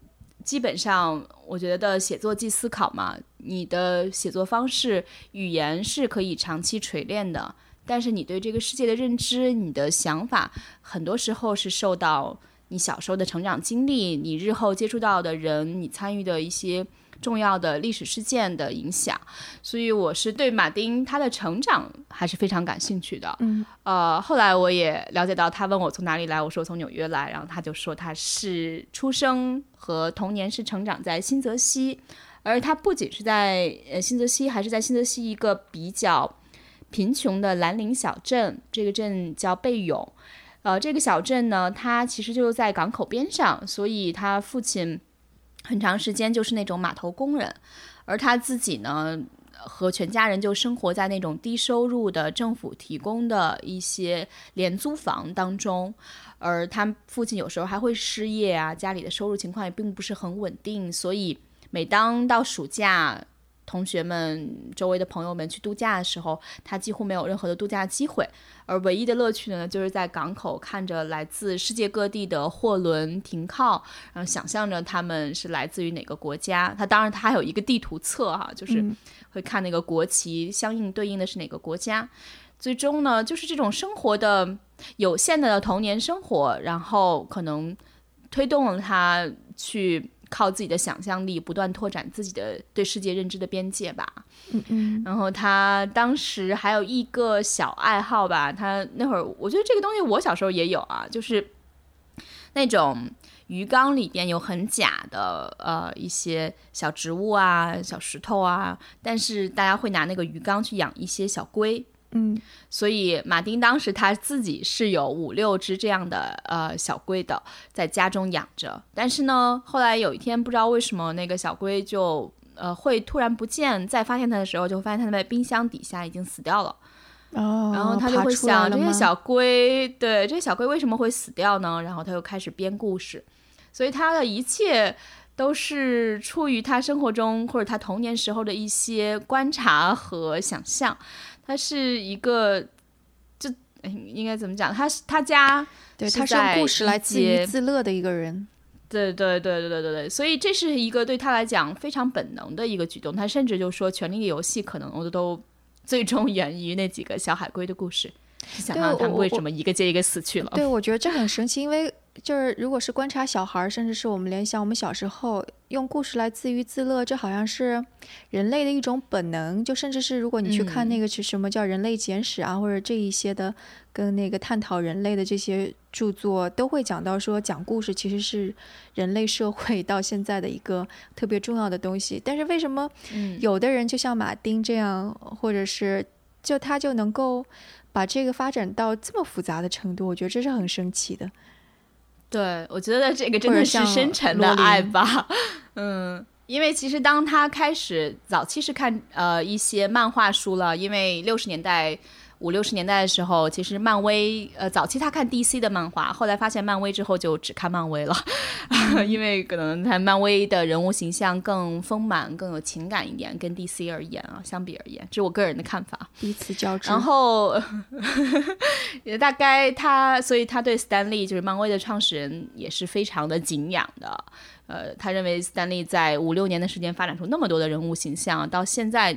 基本上我觉得写作即思考嘛，你的写作方式语言是可以长期锤炼的，但是你对这个世界的认知、你的想法，很多时候是受到你小时候的成长经历、你日后接触到的人、你参与的一些。重要的历史事件的影响，所以我是对马丁他的成长还是非常感兴趣的。嗯，呃，后来我也了解到，他问我从哪里来，我说从纽约来，然后他就说他是出生和童年是成长在新泽西，而他不仅是在呃新泽西，还是在新泽西一个比较贫穷的兰陵小镇，这个镇叫贝永。呃，这个小镇呢，它其实就是在港口边上，所以他父亲。很长时间就是那种码头工人，而他自己呢，和全家人就生活在那种低收入的政府提供的一些廉租房当中，而他父亲有时候还会失业啊，家里的收入情况也并不是很稳定，所以每当到暑假。同学们、周围的朋友们去度假的时候，他几乎没有任何的度假机会，而唯一的乐趣呢，就是在港口看着来自世界各地的货轮停靠，然后想象着他们是来自于哪个国家。他当然，他还有一个地图册哈，就是会看那个国旗相应对应的是哪个国家。最终呢，就是这种生活的有限的童年生活，然后可能推动了他去。靠自己的想象力不断拓展自己的对世界认知的边界吧。嗯嗯。然后他当时还有一个小爱好吧，他那会儿我觉得这个东西我小时候也有啊，就是那种鱼缸里边有很假的呃一些小植物啊、小石头啊，但是大家会拿那个鱼缸去养一些小龟。嗯，所以马丁当时他自己是有五六只这样的呃小龟的，在家中养着。但是呢，后来有一天不知道为什么那个小龟就呃会突然不见，再发现它的时候，就会发现它在冰箱底下已经死掉了。哦，然后他就会想，这些小龟，对这些小龟为什么会死掉呢？然后他又开始编故事，所以他的一切都是出于他生活中或者他童年时候的一些观察和想象。他是一个，就应该怎么讲？他是他家，对，他是用故事来自娱自乐的一个人。对对对对对对对，所以这是一个对他来讲非常本能的一个举动。他甚至就说，《权力的游戏》可能我都。最终源于那几个小海龟的故事，想想他们为什么一个接一个死去了。对，我觉得这很神奇，因为就是如果是观察小孩，甚至是我们联想我们小时候用故事来自娱自乐，这好像是人类的一种本能。就甚至是如果你去看那个是什么叫《人类简史》啊，或者这一些的跟那个探讨人类的这些著作，都会讲到说讲故事其实是人类社会到现在的一个特别重要的东西。但是为什么有的人就像马丁这样，或者是就他就能够把这个发展到这么复杂的程度？我觉得这是很神奇的。对，我觉得这个真的是深沉的爱吧。嗯，因为其实当他开始早期是看呃一些漫画书了，因为六十年代。五六十年代的时候，其实漫威呃早期他看 DC 的漫画，后来发现漫威之后就只看漫威了，因为可能他漫威的人物形象更丰满、更有情感一点，跟 DC 而言啊，相比而言，这是我个人的看法。彼此交织。然后也 大概他，所以他对 Stanley 就是漫威的创始人也是非常的敬仰的。呃，他认为 Stan Lee 在五六年的时间发展出那么多的人物形象，到现在。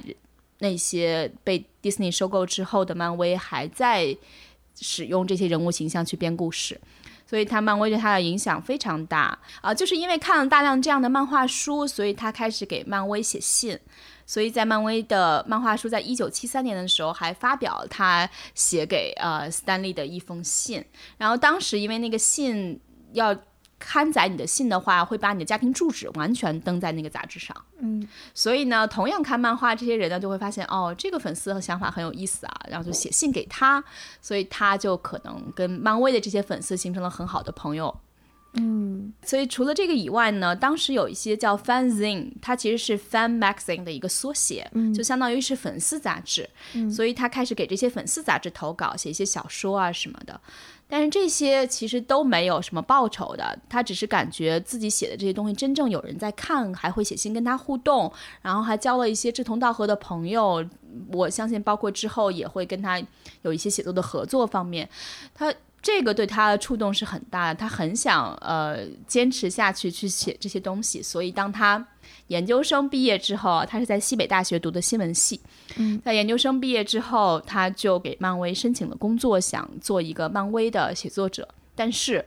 那些被迪士尼收购之后的漫威还在使用这些人物形象去编故事，所以他漫威对他的影响非常大啊！就是因为看了大量这样的漫画书，所以他开始给漫威写信。所以在漫威的漫画书在一九七三年的时候还发表他写给呃斯丹利的一封信。然后当时因为那个信要。刊载你的信的话，会把你的家庭住址完全登在那个杂志上。嗯，所以呢，同样看漫画这些人呢，就会发现哦，这个粉丝的想法很有意思啊，然后就写信给他，所以他就可能跟漫威的这些粉丝形成了很好的朋友。嗯，所以除了这个以外呢，当时有一些叫 fanzine，它其实是 fan magazine 的一个缩写，就相当于是粉丝杂志。所以他开始给这些粉丝杂志投稿，写一些小说啊什么的。但是这些其实都没有什么报酬的，他只是感觉自己写的这些东西真正有人在看，还会写信跟他互动，然后还交了一些志同道合的朋友。我相信，包括之后也会跟他有一些写作的合作方面，他这个对他的触动是很大的，他很想呃坚持下去去写这些东西，所以当他。研究生毕业之后，他是在西北大学读的新闻系。嗯，在研究生毕业之后，他就给漫威申请了工作，想做一个漫威的写作者。但是，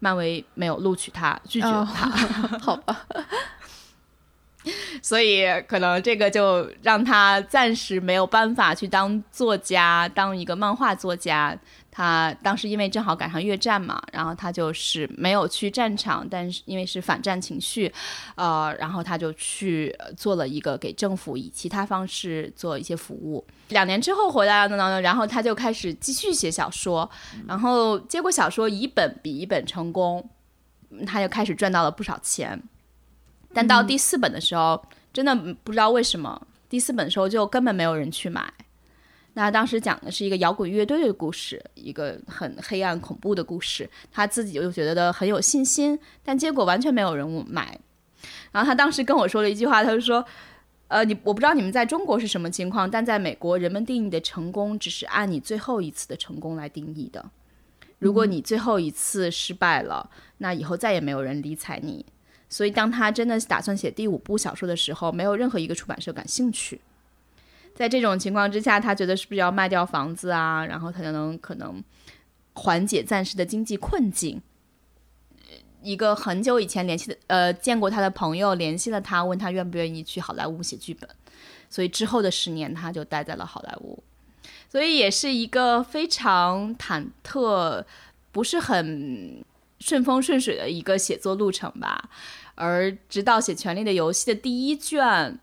漫威没有录取他，拒绝了他。好吧，所以可能这个就让他暂时没有办法去当作家，当一个漫画作家。他当时因为正好赶上越战嘛，然后他就是没有去战场，但是因为是反战情绪，呃，然后他就去做了一个给政府以其他方式做一些服务。两年之后回来了呢，然后他就开始继续写小说，然后结果小说一本比一本成功，他就开始赚到了不少钱。但到第四本的时候，真的不知道为什么，第四本的时候就根本没有人去买。那当时讲的是一个摇滚乐队的故事，一个很黑暗恐怖的故事。他自己就觉得很有信心，但结果完全没有人买。然后他当时跟我说了一句话，他就说：“呃，你我不知道你们在中国是什么情况，但在美国，人们定义的成功只是按你最后一次的成功来定义的。如果你最后一次失败了，那以后再也没有人理睬你。所以，当他真的打算写第五部小说的时候，没有任何一个出版社感兴趣。”在这种情况之下，他觉得是不是要卖掉房子啊？然后他就能可能缓解暂时的经济困境。一个很久以前联系的呃见过他的朋友联系了他，问他愿不愿意去好莱坞写剧本。所以之后的十年，他就待在了好莱坞。所以也是一个非常忐忑、不是很顺风顺水的一个写作路程吧。而直到写《权力的游戏》的第一卷。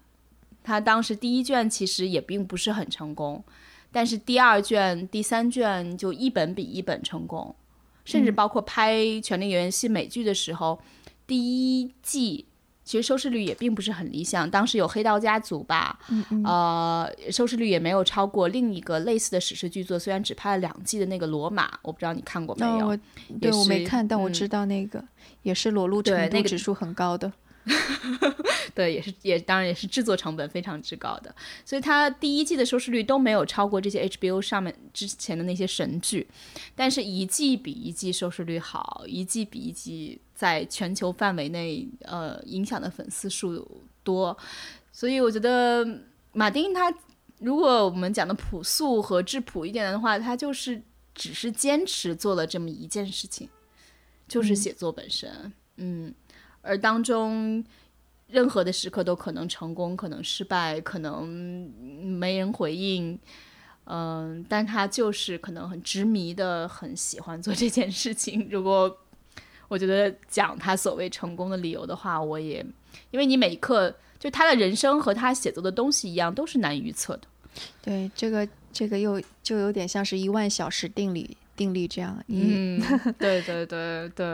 他当时第一卷其实也并不是很成功，但是第二卷、第三卷就一本比一本成功，甚至包括拍《权力游戏》美剧的时候，第一季。其实收视率也并不是很理想，当时有《黑道家族》吧，呃，收视率也没有超过另一个类似的史诗巨作，虽然只拍了两季的那个《罗马》，我不知道你看过没有？对，我没看，但我知道那个也是裸露程度指数很高的。对，也是也当然也是制作成本非常之高的，所以它第一季的收视率都没有超过这些 HBO 上面之前的那些神剧，但是一季比一季收视率好，一季比一季在全球范围内呃影响的粉丝数多，所以我觉得马丁他如果我们讲的朴素和质朴一点的话，他就是只是坚持做了这么一件事情，就是写作本身，嗯。而当中，任何的时刻都可能成功，可能失败，可能没人回应，嗯，但他就是可能很执迷的，很喜欢做这件事情。如果我觉得讲他所谓成功的理由的话，我也因为你每一刻就他的人生和他写作的东西一样，都是难预测的。对，这个这个又就有点像是一万小时定理定律这样。嗯，对对对对。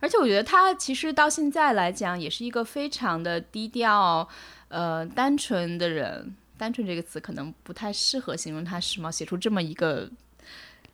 而且我觉得他其实到现在来讲，也是一个非常的低调、呃单纯的人。单纯这个词可能不太适合形容他时髦，写出这么一个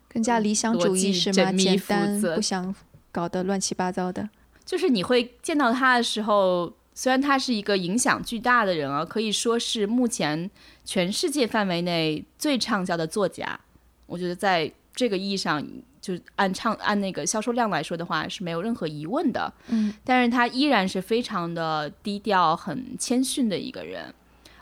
更加理想主义是吗？简单，不想搞得乱七八糟的。就是你会见到他的时候，虽然他是一个影响巨大的人啊，可以说是目前全世界范围内最畅销的作家。我觉得在这个意义上。就按唱按那个销售量来说的话是没有任何疑问的，嗯，但是他依然是非常的低调、很谦逊的一个人，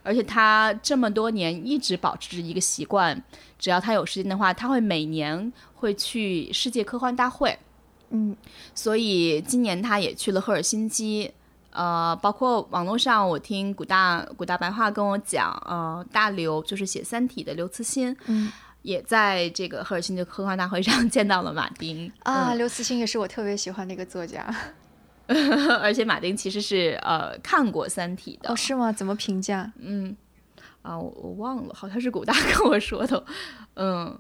而且他这么多年一直保持着一个习惯，只要他有时间的话，他会每年会去世界科幻大会，嗯，所以今年他也去了赫尔辛基，呃，包括网络上我听古大古大白话跟我讲，呃，大刘就是写《三体》的刘慈欣，嗯。也在这个赫尔辛基科幻大会上见到了马丁啊，刘慈欣也是我特别喜欢的一个作家，而且马丁其实是呃看过《三体》的哦，是吗？怎么评价？嗯，啊，我我忘了，好像是古大跟我说的，嗯，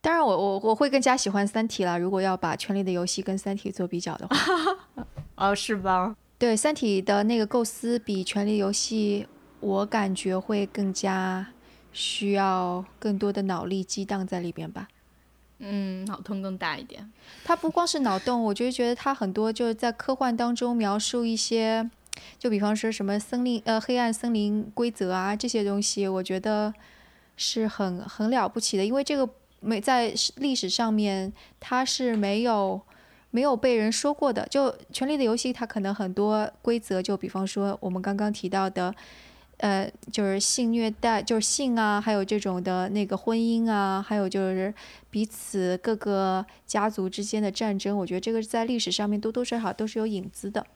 当然我我我会更加喜欢《三体》啦。如果要把《权力的游戏》跟《三体》做比较的话，哦，是吧？对，《三体》的那个构思比《权力游戏》，我感觉会更加。需要更多的脑力激荡在里边吧，嗯，脑洞更大一点。它不光是脑洞，我就觉得它很多就是在科幻当中描述一些，就比方说什么森林呃黑暗森林规则啊这些东西，我觉得是很很了不起的，因为这个没在历史上面它是没有没有被人说过的。就《权力的游戏》，它可能很多规则，就比方说我们刚刚提到的。呃，就是性虐待，就是性啊，还有这种的那个婚姻啊，还有就是彼此各个家族之间的战争，我觉得这个在历史上面多多少少都是有影子的。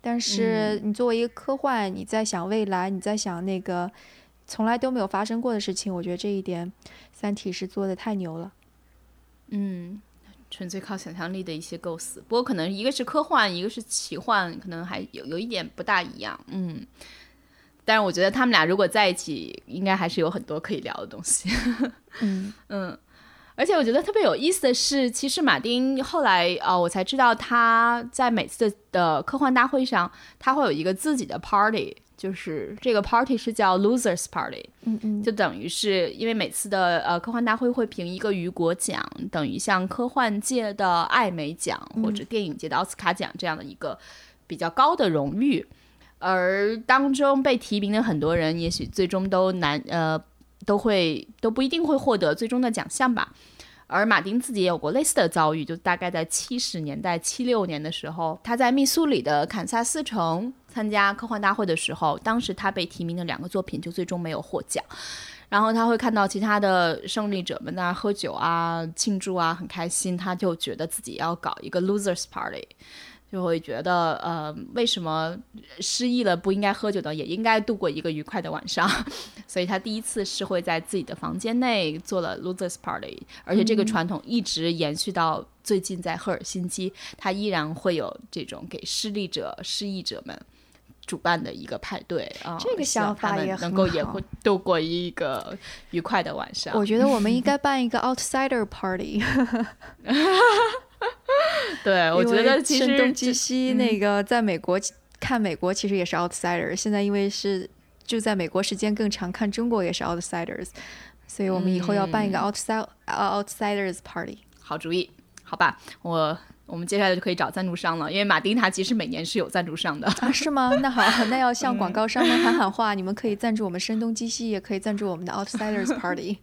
但是你作为一个科幻，你在想未来，你在想那个从来都没有发生过的事情，我觉得这一点《三体》是做的太牛了。嗯，纯粹靠想象力的一些构思，不过可能一个是科幻，一个是奇幻，可能还有有一点不大一样。嗯。但是我觉得他们俩如果在一起，应该还是有很多可以聊的东西。嗯嗯，而且我觉得特别有意思的是，其实马丁后来呃，我才知道他在每次的科幻大会上，他会有一个自己的 party，就是这个 party 是叫 losers party。嗯嗯，就等于是因为每次的呃科幻大会会评一个雨果奖，等于像科幻界的艾美奖或者电影界的奥斯卡奖这样的一个比较高的荣誉。而当中被提名的很多人，也许最终都难呃，都会都不一定会获得最终的奖项吧。而马丁自己也有过类似的遭遇，就大概在七十年代七六年的时候，他在密苏里的堪萨斯城参加科幻大会的时候，当时他被提名的两个作品就最终没有获奖。然后他会看到其他的胜利者们在那喝酒啊、庆祝啊，很开心，他就觉得自己要搞一个 losers party。就会觉得，呃，为什么失忆了不应该喝酒的，也应该度过一个愉快的晚上。所以他第一次是会在自己的房间内做了 losers party，而且这个传统一直延续到最近在赫尔辛基，他依然会有这种给失利者、失忆者们主办的一个派对啊。这个想法也能够也会度过一个愉快的晚上。我觉得我们应该 办一个 outsider party。对，我觉得其实声东击西那个在美国看美国其实也是 outsider，现在因为是就在美国时间更长，看中国也是 outsiders，所以我们以后要办一个 outside outsiders party。好主意，好吧，我我们接下来就可以找赞助商了，因为马丁他其实每年是有赞助商的啊，是吗？那好，那要向广告商们喊喊话，你们可以赞助我们声东击西，也可以赞助我们的 outsiders party。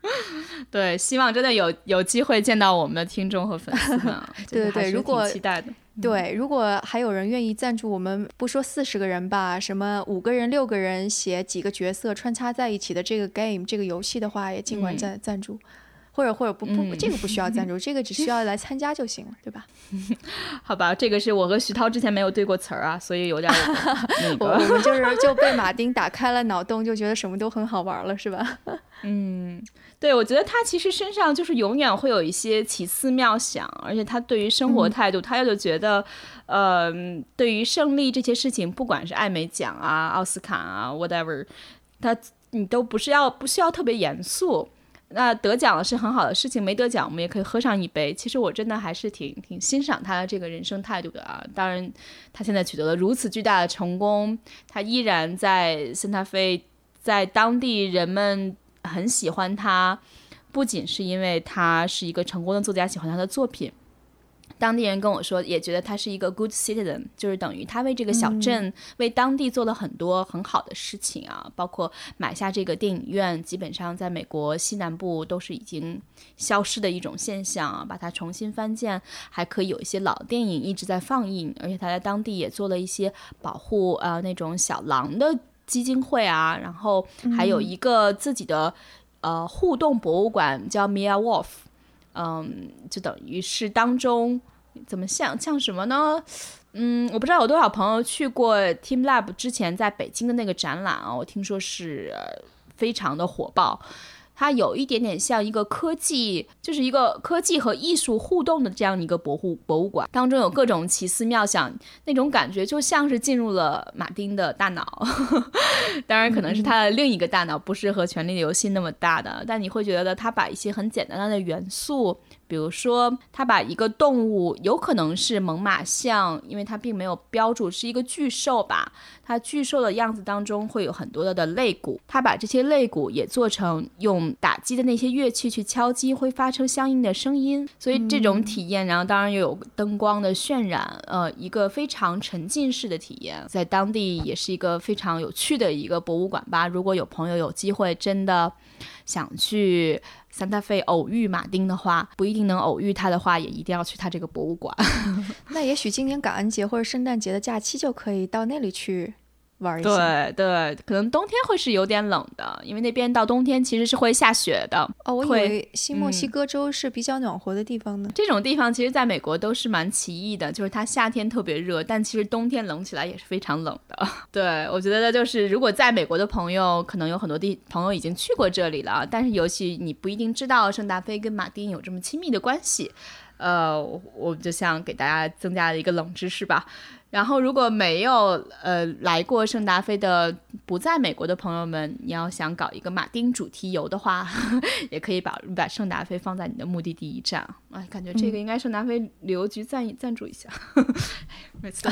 对，希望真的有有机会见到我们的听众和粉丝们。对对对，如果期待的，对，如果还有人愿意赞助我们，不说四十个人吧，什么五个人、六个人写几个角色穿插在一起的这个 game 这个游戏的话，也尽管赞赞助。或者或者不不，这个不需要赞助，这个只需 要来参加就行了，对吧？好吧，这个是我和徐涛之前没有对过词儿啊，所以有点 我我们就是就被马丁打开了脑洞，就觉得什么都很好玩了，是吧？嗯，对，我觉得他其实身上就是永远会有一些奇思妙想，而且他对于生活态度，他就觉得，呃，对于胜利这些事情，不管是艾美奖啊、奥斯卡啊，whatever，他你都不是要不需要特别严肃。那得奖了是很好的事情，没得奖我们也可以喝上一杯。其实我真的还是挺挺欣赏他的这个人生态度的啊。当然，他现在取得了如此巨大的成功，他依然在圣塔菲，在当地人们很喜欢他，不仅是因为他是一个成功的作家，喜欢他的作品。当地人跟我说，也觉得他是一个 good citizen，就是等于他为这个小镇、为当地做了很多很好的事情啊，包括买下这个电影院，基本上在美国西南部都是已经消失的一种现象啊，把它重新翻建，还可以有一些老电影一直在放映，而且他在当地也做了一些保护呃那种小狼的基金会啊，然后还有一个自己的呃互动博物馆叫 Mia Wolf。嗯，就等于是当中怎么像像什么呢？嗯，我不知道有多少朋友去过 Team Lab 之前在北京的那个展览啊，我听说是非常的火爆。它有一点点像一个科技，就是一个科技和艺术互动的这样的一个博物博物馆，当中有各种奇思妙想，那种感觉就像是进入了马丁的大脑。当然，可能是他的另一个大脑，不是和《权力的游戏》那么大的，但你会觉得他把一些很简单的元素。比如说，他把一个动物，有可能是猛犸象，因为它并没有标注是一个巨兽吧。它巨兽的样子当中会有很多的的肋骨，他把这些肋骨也做成用打击的那些乐器去敲击，会发出相应的声音。所以这种体验，然后当然又有灯光的渲染，呃，一个非常沉浸式的体验，在当地也是一个非常有趣的一个博物馆吧。如果有朋友有机会，真的想去。三大费偶遇马丁的话，不一定能偶遇他的话，也一定要去他这个博物馆。那也许今年感恩节或者圣诞节的假期就可以到那里去。玩一下，对对，可能冬天会是有点冷的，因为那边到冬天其实是会下雪的。哦，我以为新墨西哥州是比较暖和的地方呢。这种地方其实在美国都是蛮奇异的，就是它夏天特别热，但其实冬天冷起来也是非常冷的。对，我觉得就是如果在美国的朋友，可能有很多地朋友已经去过这里了，但是尤其你不一定知道圣达菲跟马丁有这么亲密的关系。呃，我就想给大家增加了一个冷知识吧。然后，如果没有呃来过圣达菲的不在美国的朋友们，你要想搞一个马丁主题游的话，也可以把把圣达菲放在你的目的地一站。哎，感觉这个应该圣达菲旅游局赞赞助一下。每次都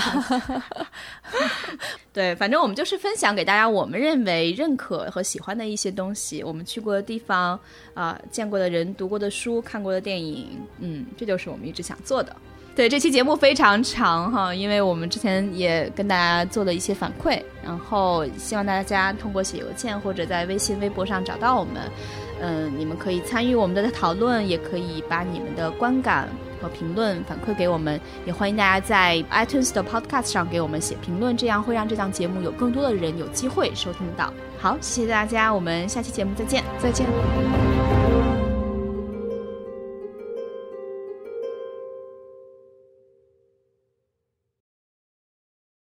对，反正我们就是分享给大家我们认为认可和喜欢的一些东西，我们去过的地方啊，见过的人，读过的书，看过的电影，嗯，这就是我们一直想做的。对这期节目非常长哈，因为我们之前也跟大家做了一些反馈，然后希望大家通过写邮件或者在微信、微博上找到我们，嗯，你们可以参与我们的讨论，也可以把你们的观感和评论反馈给我们，也欢迎大家在 iTunes 的 Podcast 上给我们写评论，这样会让这档节目有更多的人有机会收听到。好，谢谢大家，我们下期节目再见，再见。